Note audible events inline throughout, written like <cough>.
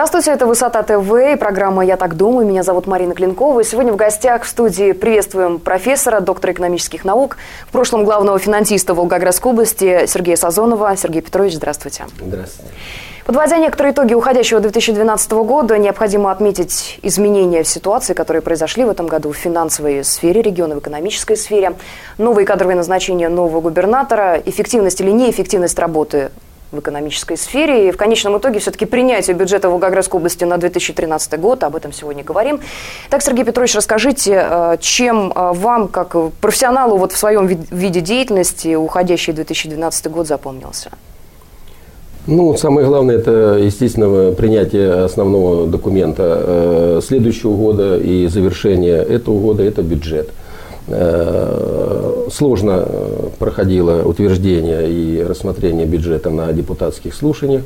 Здравствуйте, это «Высота ТВ» и программа «Я так думаю». Меня зовут Марина Клинкова. И сегодня в гостях в студии приветствуем профессора, доктора экономических наук, в прошлом главного финансиста Волгоградской области Сергея Сазонова. Сергей Петрович, здравствуйте. Здравствуйте. Подводя некоторые итоги уходящего 2012 года, необходимо отметить изменения в ситуации, которые произошли в этом году в финансовой сфере региона, в экономической сфере, новые кадровые назначения нового губернатора, эффективность или неэффективность работы в экономической сфере. И в конечном итоге все-таки принятие бюджета Волгоградской области на 2013 год. Об этом сегодня говорим. Так, Сергей Петрович, расскажите, э, чем э, вам, как профессионалу вот в своем виде деятельности, уходящий 2012 год запомнился? Ну, самое главное, это, естественно, принятие основного документа э, следующего года и завершение этого года – это бюджет. Э, сложно э, проходило утверждение и рассмотрение бюджета на депутатских слушаниях.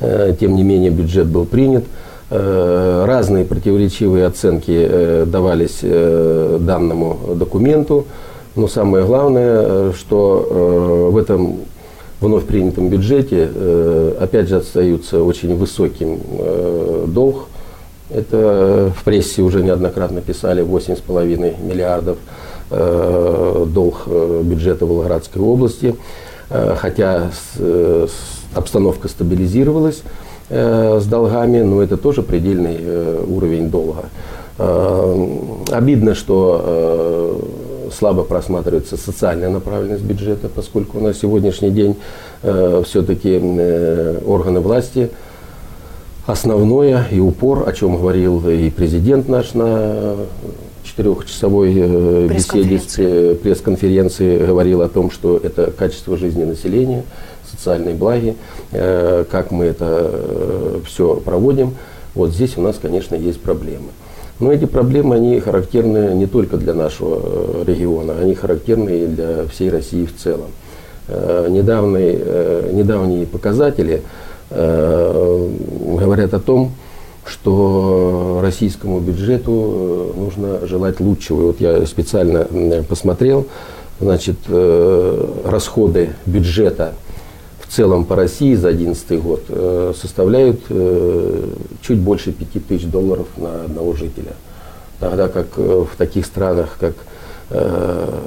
Э, тем не менее, бюджет был принят. Разные противоречивые оценки давались данному документу. Но самое главное, что в этом вновь принятом бюджете опять же остаются очень высоким долг. Это в прессе уже неоднократно писали 8,5 миллиардов долг э, бюджета Волгоградской области, э, хотя обстановка стабилизировалась с долгами, но это тоже предельный уровень долга. Обидно, что слабо просматривается социальная направленность бюджета, поскольку на сегодняшний день все-таки органы власти основное и упор, о чем говорил и президент наш на четырехчасовой э, беседе, э, пресс-конференции говорил о том, что это качество жизни населения, социальные благи, э, как мы это все проводим. Вот здесь у нас, конечно, есть проблемы. Но эти проблемы, они характерны не только для нашего региона, они характерны и для всей России в целом. Недавние, недавние показатели говорят о том, что российскому бюджету э, нужно желать лучшего. Вот я специально посмотрел, значит, э, расходы бюджета в целом по России за 2011 год э, составляют чуть больше 5 тысяч долларов на одного жителя. Тогда как в таких странах, как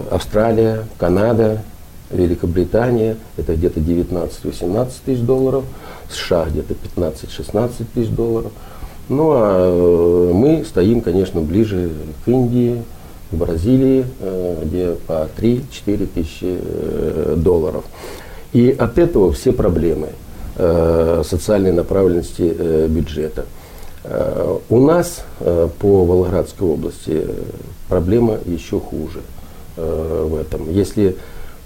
Австралия, Канада, Великобритания, это где-то 19-18 тысяч долларов, США где-то 15-16 тысяч долларов – ну а э, мы стоим, конечно, ближе к Индии, к Бразилии, э, где по 3-4 тысячи э, долларов. И от этого все проблемы социальной направленности бюджета. У нас по Волгоградской области проблема еще хуже в этом. Если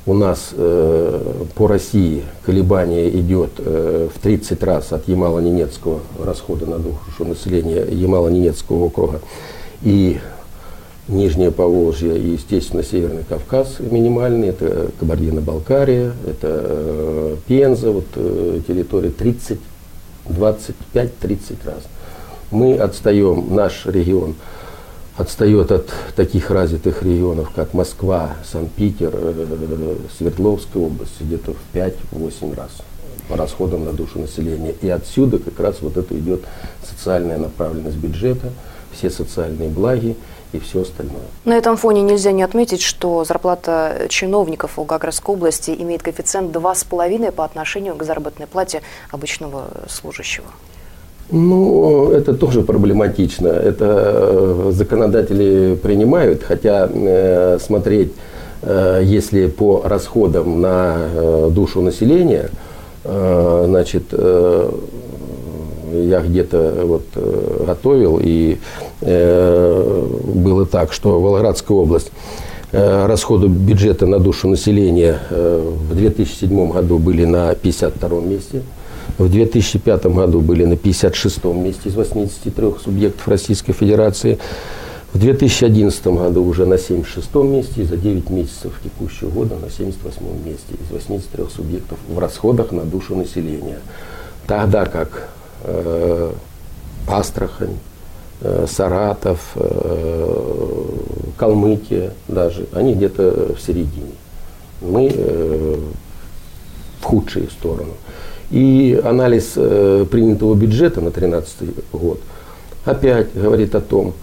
у нас э, по России колебание идет э, в 30 раз от Ямало-Ненецкого расхода на душу населения Ямало-Ненецкого округа. И Нижнее Поволжье и, естественно, Северный Кавказ минимальный, это Кабардино-Балкария, это э, Пенза, вот э, территория 30, 25-30 раз. Мы отстаем, наш регион – отстает от таких развитых регионов, как Москва, Санкт-Питер, э, Свердловская область, где-то в 5-8 раз по расходам на душу населения. И отсюда как раз вот это идет социальная направленность бюджета, все социальные благи и все остальное. На этом фоне нельзя не отметить, что зарплата чиновников Волгоградской области имеет коэффициент 2,5 по отношению к заработной плате обычного служащего. Ну, это тоже проблематично. Это э, законодатели принимают, хотя э, смотреть, э, если по расходам на душу населения, значит, я где-то вот готовил, и было так, что Волгоградская область расходы бюджета на душу населения в 2007 году были на 52 месте – в 2005 году были на 56-м месте из 83 субъектов Российской Федерации. В 2011 году уже на 76-м месте и за 9 месяцев текущего года на 78-м месте из 83 субъектов в расходах на душу населения. Тогда как э, Астрахань, э, Саратов, э, Калмыкия даже, они где-то в середине. Мы э, в худшую сторону. И анализ э, принятого бюджета на 2013 год опять говорит о том,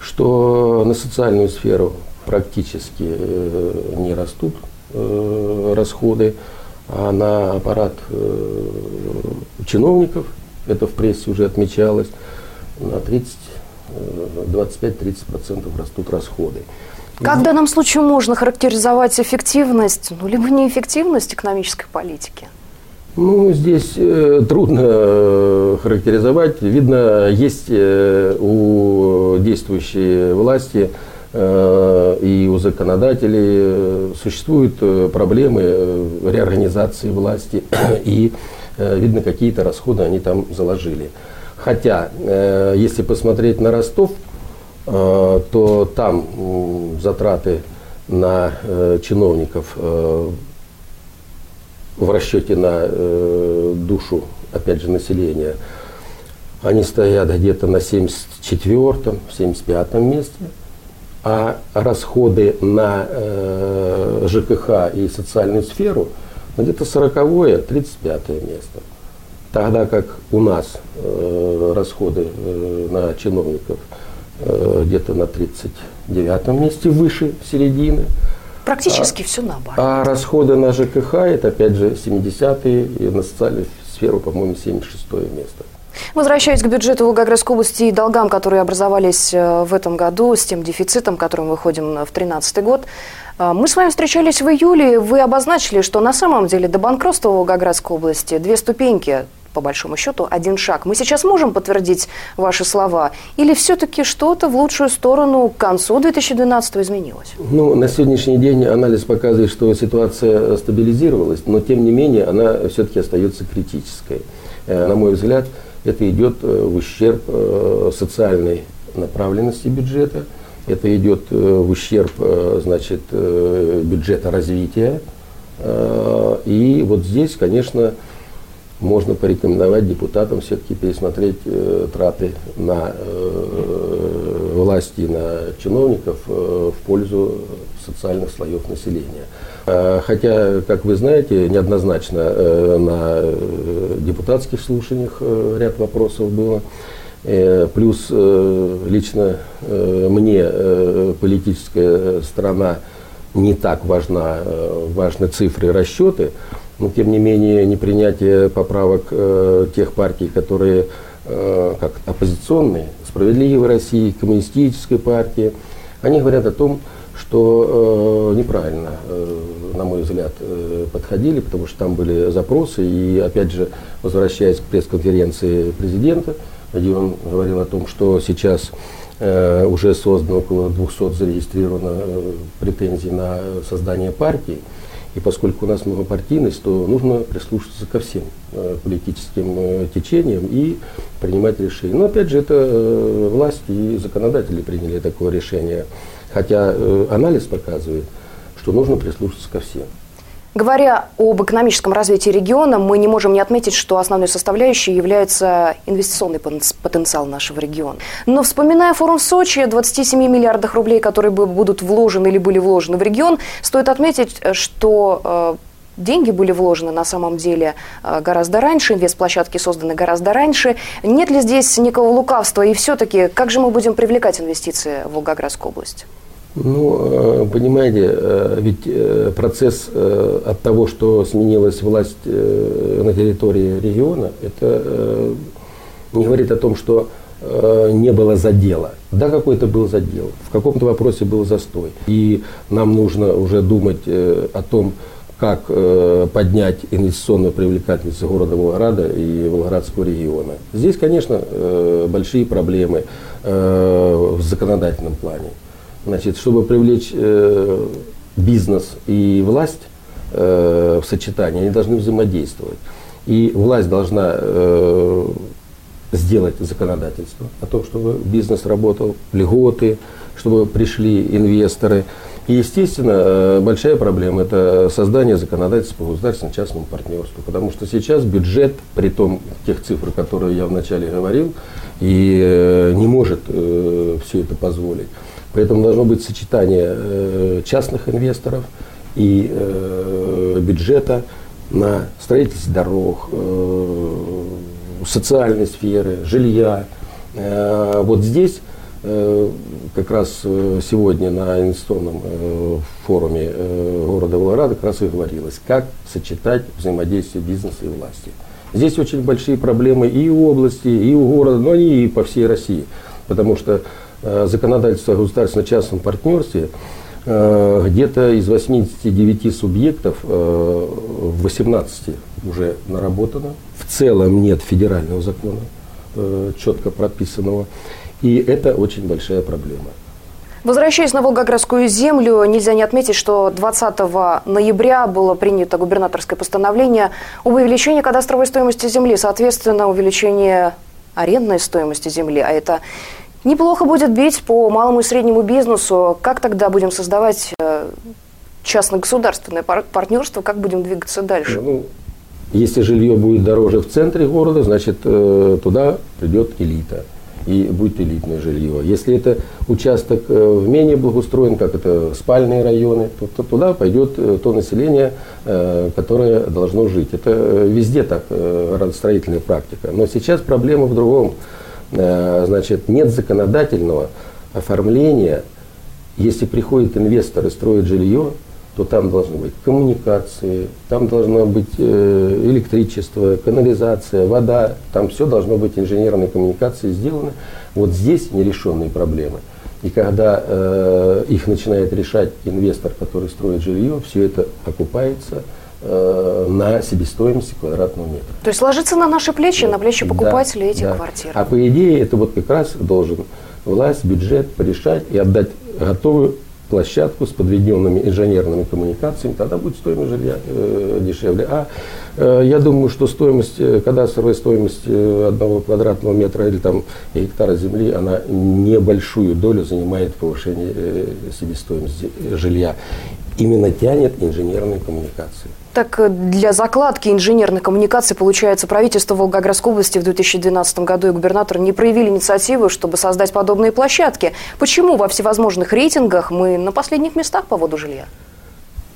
что на социальную сферу практически э, не растут э, расходы, а на аппарат э, чиновников, это в прессе уже отмечалось, на 30 25-30% растут расходы. Как в данном случае можно характеризовать эффективность, ну, либо неэффективность экономической политики? Ну, здесь э, трудно э, характеризовать. Видно, есть э, у действующей власти э, и у законодателей э, существуют э, проблемы э, реорганизации власти, <clears throat> и, э, видно, какие-то расходы они там заложили. Хотя, э, если посмотреть на Ростов, э, то там э, затраты на э, чиновников э, в расчете на э, душу, опять же, населения, они стоят где-то на 74-м, 75-м месте, а расходы на э, ЖКХ и социальную сферу где-то 40-е, 35 место. Тогда как у нас э, расходы на чиновников где-то на 39 месте выше середины. Практически а, все наоборот. А расходы на ЖКХ это опять же 70-е и на социальную сферу, по-моему, 76 место. Возвращаясь к бюджету Волгоградской области и долгам, которые образовались э, в этом году, с тем дефицитом, которым мы ходим в 2013 год, э, мы с вами встречались в июле. Вы обозначили, что на самом деле до банкротства Волгоградской области две ступеньки по большому счету, один шаг. Мы сейчас можем подтвердить ваши слова? Или все-таки что-то в лучшую сторону к концу 2012 изменилось? Ну, на сегодняшний день анализ показывает, что ситуация стабилизировалась, но тем не менее она все-таки остается критической. Э, на мой взгляд, это идет э, в ущерб э, социальной направленности бюджета, это идет в ущерб значит, бюджета развития. И вот здесь, конечно, можно порекомендовать депутатам все-таки пересмотреть э, траты на э, власти на чиновников э, в пользу социальных слоев населения. Э, хотя, как вы знаете, неоднозначно э, на э, депутатских слушаниях э, ряд вопросов было. Э, плюс э, лично мне политическая страна не так важна, важны цифры и расчеты но тем не менее непринятие поправок э, тех партий, которые э, как оппозиционные, справедливой России, коммунистической партии, они говорят о том, что э, неправильно, э, на мой взгляд, э, подходили, потому что там были запросы. И опять же, возвращаясь к пресс-конференции президента, где он говорил о том, что сейчас э, уже создано около 200 зарегистрировано э, претензий на создание партии. И поскольку у нас многопартийность, то нужно прислушаться ко всем э, политическим э, течениям и принимать решения. Но опять же, это э, власть и законодатели приняли такое решение. Хотя анализ показывает, что нужно прислушаться ко всем. Говоря об экономическом развитии региона, мы не можем не отметить, что основной составляющей является инвестиционный потенциал нашего региона. Но вспоминая форум в Сочи, 27 миллиардах рублей, которые будут вложены или были вложены в регион, стоит отметить, что э, деньги были вложены на самом деле э, гораздо раньше, инвестплощадки созданы гораздо раньше. Нет ли здесь никакого лукавства? И все-таки, как же мы будем привлекать инвестиции в Волгоградскую область? Ну, э, понимаете, э, ведь э, процесс от того, что сменилась власть на территории региона, это не говорит о том, что не было задела. Да, какой-то был задел, в каком-то вопросе был застой. И нам нужно уже думать о том, как поднять инвестиционную привлекательность города Волгограда и Волгоградского региона. Здесь, конечно, большие проблемы в законодательном плане. Значит, чтобы привлечь э, бизнес и власть э, в сочетании, они должны взаимодействовать. И власть должна э, сделать законодательство о том, чтобы бизнес работал, льготы, чтобы пришли инвесторы. И, естественно, э, большая проблема – это создание законодательства по государственно-частному партнерству. Потому что сейчас бюджет, при том тех цифр, которые я вначале говорил, и э, не может э, все это позволить. Поэтому должно быть сочетание э, частных инвесторов и э, бюджета, на строительство дорог, э, социальной сферы, жилья. Вот здесь как раз сегодня на инвестиционном форуме города Волгограда как раз и говорилось, как сочетать взаимодействие бизнеса и власти. Здесь очень большие проблемы и у области, и у города, но они и по всей России. Потому что законодательство о государственно-частном партнерстве Э, где-то из 89 субъектов 18 э, уже наработано. В целом нет федерального закона, э, четко прописанного. И это очень большая проблема. Возвращаясь на Волгоградскую землю, нельзя не отметить, что 20 ноября было принято губернаторское постановление об увеличении кадастровой стоимости земли, соответственно, увеличение арендной стоимости земли, а это Неплохо будет бить по малому и среднему бизнесу. Как тогда будем создавать э, частно-государственное партнерство, как будем двигаться дальше? Ну, если жилье будет дороже в центре города, значит э, туда придет элита и будет элитное жилье. Если это участок э, в менее благоустроен, как это спальные районы, то, то туда пойдет то население, которое должно жить. Это везде так, строительная практика. Но сейчас проблема в другом. Э, значит, нет законодательного оформления. Если приходит инвестор и строит жилье, то там должны быть коммуникации, там должно быть э, электричество, канализация, вода, там все должно быть инженерные коммуникации сделаны. Вот здесь нерешенные проблемы. И когда э, их начинает решать инвестор, который строит жилье, все это окупается – на себестоимости квадратного метра. То есть ложится на наши плечи, на плечи покупателей да, этих да. квартир. А по идее это вот как раз должен власть, бюджет порешать и отдать готовую площадку с подведенными инженерными коммуникациями, тогда будет стоимость жилья э, дешевле. А э, я думаю, что стоимость, э, кадастровая стоимость э, одного квадратного метра или там гектара земли, она небольшую долю занимает в повышении э, себестоимости жилья. Именно тянет инженерные коммуникации. Так э, для закладки инженерных коммуникаций, получается, правительство Волгоградской области в 2012 году и губернатор не проявили инициативу, чтобы создать подобные площадки. Почему во всевозможных рейтингах мы на последних местах по воду жилья?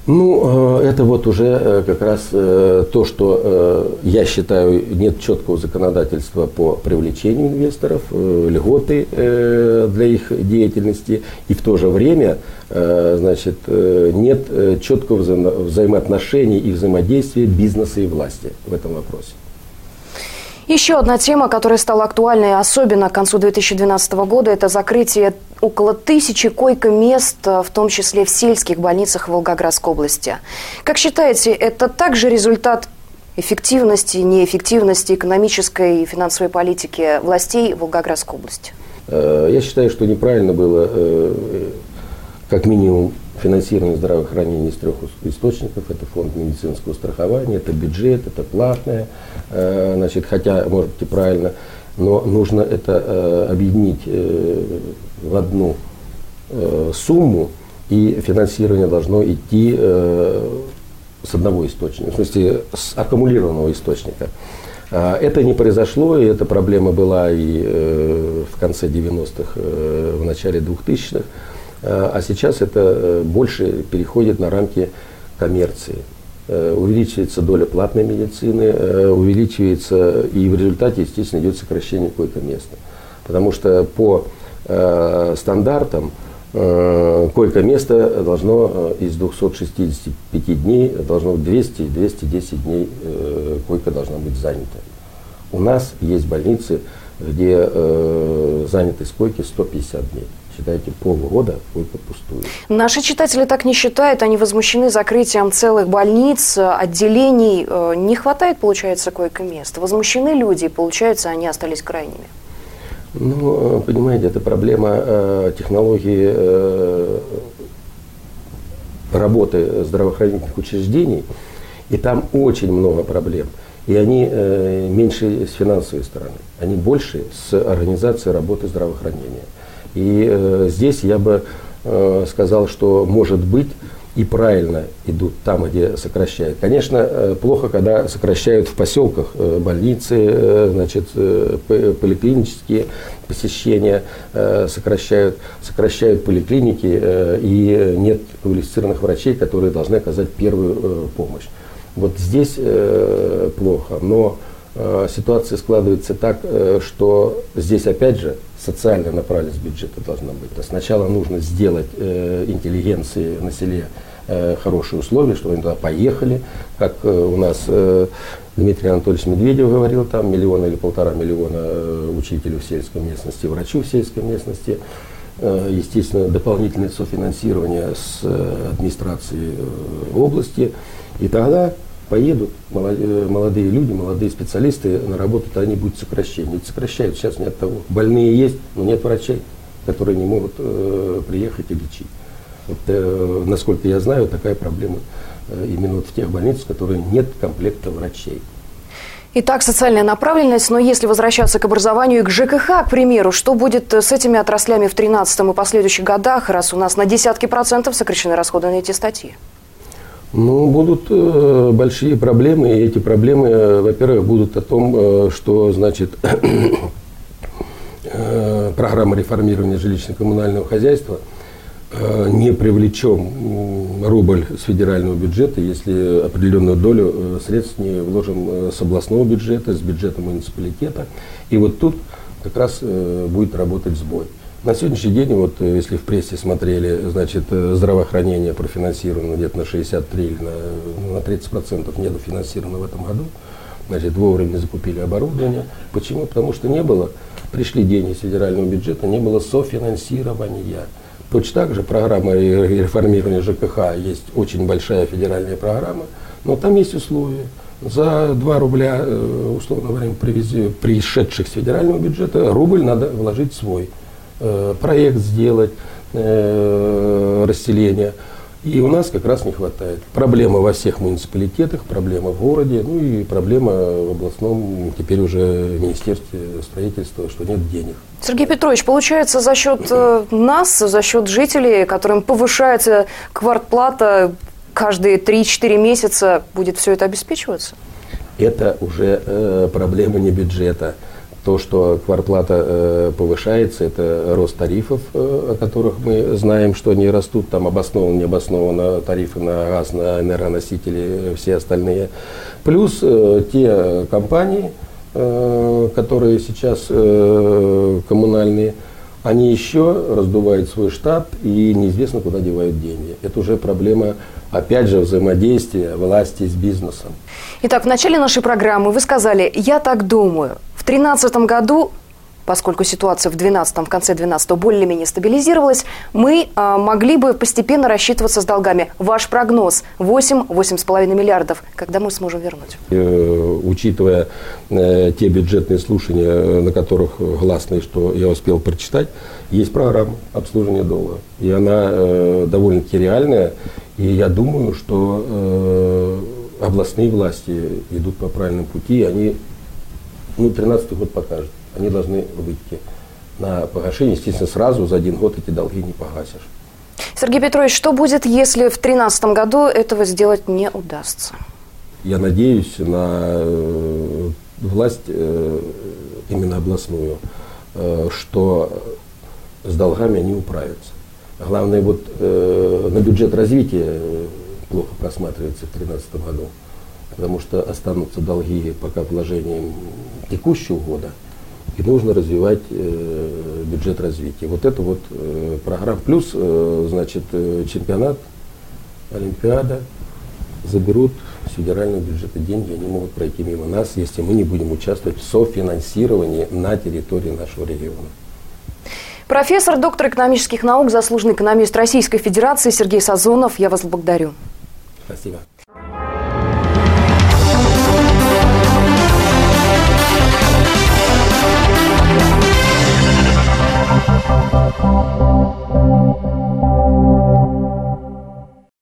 Ну, э, это вот уже э, как раз э, то, что я считаю, нет четкого законодательства по привлечению инвесторов, льготы для их деятельности, и в то же время, значит, нет четкого взаимоотношений и взаимодействия бизнеса и власти в этом вопросе. Еще одна тема, которая стала актуальной, особенно к концу 2012 года, это закрытие около тысячи койко-мест, в том числе в сельских больницах Волгоградской области. Как считаете, это также результат эффективности, неэффективности экономической и финансовой политики властей Волгоградской области? Э, я считаю, что неправильно было, э, как минимум, финансирование здравоохранения из трех источников. Это фонд медицинского страхования, это бюджет, это платное. Э, значит, хотя, может быть, правильно, но нужно это э, объединить э, в одну сумму, и финансирование должно идти с одного источника, в смысле с аккумулированного источника. Это не произошло, и эта проблема была и в конце 90-х, в начале 2000-х. Э, а сейчас это э, больше переходит на рамки коммерции. Э, увеличивается доля платной медицины, увеличивается и в результате, естественно, идет сокращение койко-места. Потому что по стандартам койко-место должно из 265 дней, должно быть 200-210 дней койка должна быть занята. У нас есть больницы, где занятость койки 150 дней считайте, полгода только пустую. Наши читатели так не считают, они возмущены закрытием целых больниц, отделений. Э, не хватает, получается, койко-мест. Возмущены люди, и, получается, они остались крайними. Ну, э, понимаете, это проблема э, технологии э, работы здравоохранительных учреждений, и там очень много проблем. И они э, меньше с финансовой стороны, они больше с организацией работы здравоохранения. И э, здесь я бы э, сказал, что может быть и правильно идут там, где сокращают. Конечно, э, плохо, когда сокращают в поселках э, больницы, э, значит, поликлинические посещения, сокращают, сокращают поликлиники, и нет квалифицированных врачей, которые должны оказать первую помощь. Вот здесь плохо, но ситуация складывается так, э, что здесь опять же социальная направленность бюджета должна быть. Сначала нужно сделать э, интеллигенции на селе э, хорошие условия, чтобы они туда поехали, как э, у нас э, Дмитрий Анатольевич Медведев говорил, там миллион или полтора миллиона э, учителей в сельской местности, врачей в сельской местности. Э, естественно, дополнительное софинансирование с э, администрации области. И тогда поедут молодые люди, молодые специалисты на работу, то они будут сокращения. Ведь сокращают сейчас не от того. Больные есть, но нет врачей, которые не могут приехать и лечить. Вот, насколько я знаю, такая проблема Э, именно вот в тех больницах, в которых нет комплекта врачей. Итак, социальная направленность, но если возвращаться к образованию и к ЖКХ, к примеру, что будет с этими отраслями в 2013 и последующих годах, раз у нас на десятки процентов сокращены расходы на эти статьи? Ну, будут э, большие проблемы, и эти проблемы, э, во-первых, будут о том, э, что, значит, <clears throat> э, программа реформирования жилищно-коммунального хозяйства – Э, не привлечем рубль с федерального бюджета, если определенную долю э, средств не вложим э, с областного бюджета, с бюджета муниципалитета. И вот тут как раз будет работать сбой. На сегодняшний день, вот если в прессе смотрели, значит, здравоохранение профинансировано где-то на 63 или на, на 30 процентов недофинансировано в этом году. Значит, вовремя закупили оборудование. Почему? Потому что не было, пришли деньги с федерального бюджета, не было софинансирования. Точно так же программа реформирования ЖКХ есть очень большая федеральная программа, но там есть условия. За 2 рубля, э, условно говоря, пришедших с федерального бюджета, рубль надо вложить свой. Э, проект сделать, э, расселение – и у нас как раз не хватает. Проблема во всех муниципалитетах, проблема в городе, ну и проблема в областном, теперь уже Министерстве строительства, что нет денег. Сергей Петрович, получается, за счет э, нас, за счет жителей, которым повышается квартплата каждые 3-4 месяца, будет все это обеспечиваться? Это уже э, проблема не бюджета. То, что кварплата э, повышается, это рост тарифов, э, о которых мы знаем, что они растут, там обоснованно, не обоснованно тарифы на газ, на энергоносители, все остальные. Плюс э, те компании, э, которые сейчас э, коммунальные, они еще раздувают свой штат и неизвестно, куда девают деньги. Это уже проблема, опять же, взаимодействия власти с бизнесом. Итак, в начале нашей программы вы сказали «я так думаю». 2013 году поскольку ситуация в 12 в конце 12 более-менее стабилизировалась, мы а, могли бы постепенно рассчитываться с долгами. Ваш прогноз 8-8,5 миллиардов. Когда мы сможем вернуть? Э, учитывая э, те бюджетные слушания, э, на которых гласные, что я успел прочитать, есть программа обслуживания долга. И она э, довольно-таки реальная. И я думаю, что э, областные власти идут по правильному пути, и они ну, 13 год покажет. Они должны выйти на погашение. Естественно, сразу за один год эти долги не погасишь. Сергей Петрович, что будет, если в 2013 году этого сделать не удастся? Я надеюсь на э, власть, э, именно областную, э, что с долгами они управятся. Главное, вот на бюджет развития плохо просматривается в 2013 году потому что останутся долги пока вложением текущего года, и нужно развивать э, бюджет развития. Вот это вот э, программа. Плюс, э, значит, э, чемпионат, Олимпиада заберут с федерального бюджета деньги, они могут пройти мимо нас, если мы не будем участвовать в софинансировании на территории нашего региона. Профессор, доктор экономических наук, заслуженный экономист Российской Федерации Сергей Сазонов. Я вас благодарю. Спасибо. Oh.